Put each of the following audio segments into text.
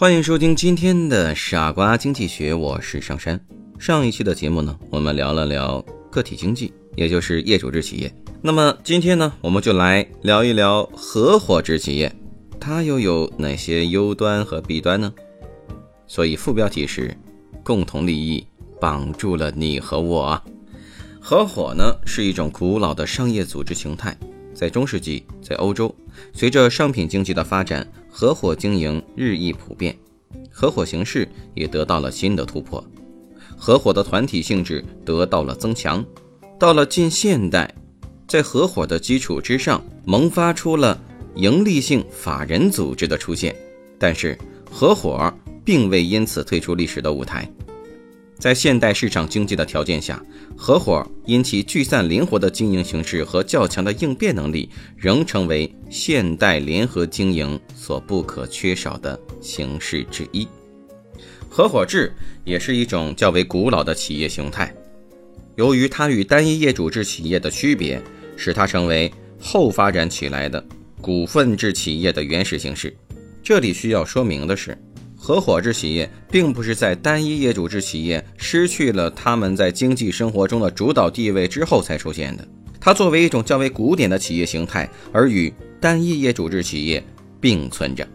欢迎收听今天的傻瓜经济学，我是上山。上一期的节目呢，我们聊了聊个体经济，也就是业主制企业。那么今天呢，我们就来聊一聊合伙制企业，它又有哪些优端和弊端呢？所以副标题是“共同利益绑住了你和我”。合伙呢是一种古老的商业组织形态，在中世纪，在欧洲，随着商品经济的发展。合伙经营日益普遍，合伙形式也得到了新的突破，合伙的团体性质得到了增强。到了近现代，在合伙的基础之上，萌发出了盈利性法人组织的出现。但是，合伙并未因此退出历史的舞台。在现代市场经济的条件下，合伙因其聚散灵活的经营形式和较强的应变能力，仍成为现代联合经营所不可缺少的形式之一。合伙制也是一种较为古老的企业形态，由于它与单一业主制企业的区别，使它成为后发展起来的股份制企业的原始形式。这里需要说明的是。合伙制企业并不是在单一业主制企业失去了他们在经济生活中的主导地位之后才出现的。它作为一种较为古典的企业形态，而与单一业主制企业并存着。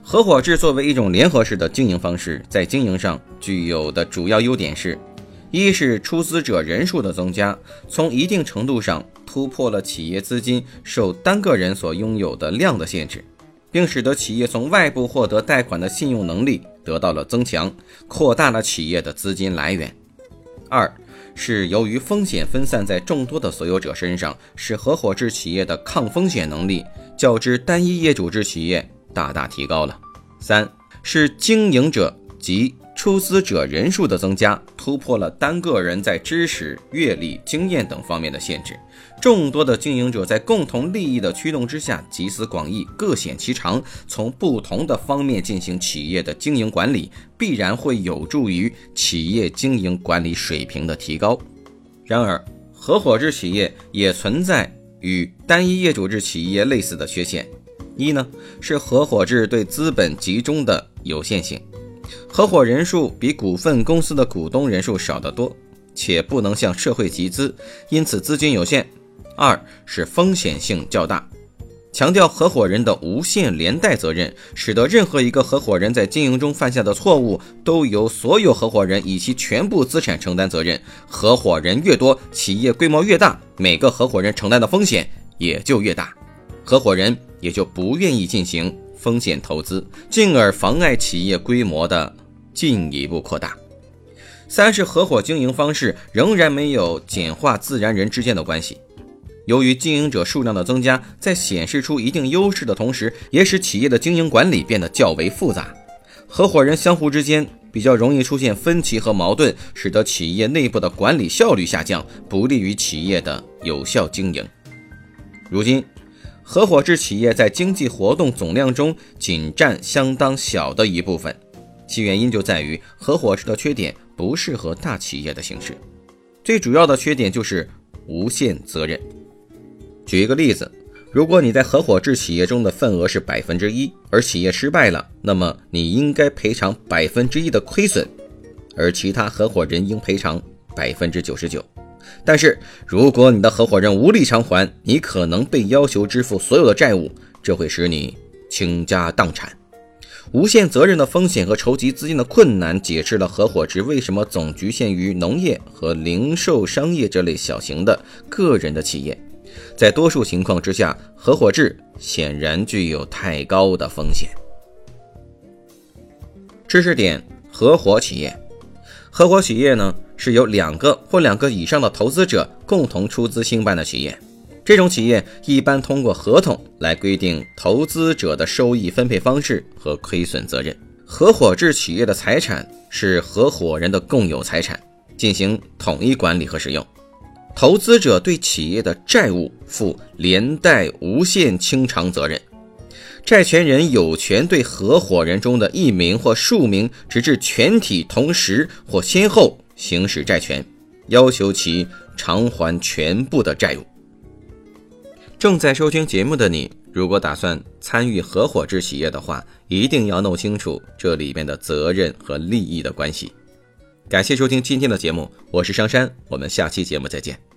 合伙制作为一种联合式的经营方式，在经营上具有的主要优点是：一是出资者人数的增加，从一定程度上突破了企业资金受单个人所拥有的量的限制。并使得企业从外部获得贷款的信用能力得到了增强，扩大了企业的资金来源。二是由于风险分散在众多的所有者身上，使合伙制企业的抗风险能力较之单一业主制企业大大提高了。三是经营者及。出资者人数的增加，突破了单个人在知识、阅历、经验等方面的限制。众多的经营者在共同利益的驱动之下，集思广益，各显其长，从不同的方面进行企业的经营管理，必然会有助于企业经营管理水平的提高。然而，合伙制企业也存在与单一业主制企业类似的缺陷。一呢，是合伙制对资本集中的有限性。合伙人数比股份公司的股东人数少得多，且不能向社会集资，因此资金有限。二是风险性较大，强调合伙人的无限连带责任，使得任何一个合伙人在经营中犯下的错误，都由所有合伙人以其全部资产承担责任。合伙人越多，企业规模越大，每个合伙人承担的风险也就越大，合伙人也就不愿意进行。风险投资，进而妨碍企业规模的进一步扩大。三是合伙经营方式仍然没有简化自然人之间的关系。由于经营者数量的增加，在显示出一定优势的同时，也使企业的经营管理变得较为复杂。合伙人相互之间比较容易出现分歧和矛盾，使得企业内部的管理效率下降，不利于企业的有效经营。如今。合伙制企业在经济活动总量中仅占相当小的一部分，其原因就在于合伙制的缺点不适合大企业的形式。最主要的缺点就是无限责任。举一个例子，如果你在合伙制企业中的份额是百分之一，而企业失败了，那么你应该赔偿百分之一的亏损，而其他合伙人应赔偿百分之九十九。但是，如果你的合伙人无力偿还，你可能被要求支付所有的债务，这会使你倾家荡产。无限责任的风险和筹集资金的困难，解释了合伙制为什么总局限于农业和零售商业这类小型的个人的企业。在多数情况之下，合伙制显然具有太高的风险。知识点：合伙企业，合伙企业呢？是由两个或两个以上的投资者共同出资兴办的企业。这种企业一般通过合同来规定投资者的收益分配方式和亏损责任。合伙制企业的财产是合伙人的共有财产，进行统一管理和使用。投资者对企业的债务负连带无限清偿责任，债权人有权对合伙人中的一名或数名，直至全体同时或先后行使债权，要求其偿还全部的债务。正在收听节目的你，如果打算参与合伙制企业的话，一定要弄清楚这里面的责任和利益的关系。感谢收听今天的节目，我是商山，我们下期节目再见。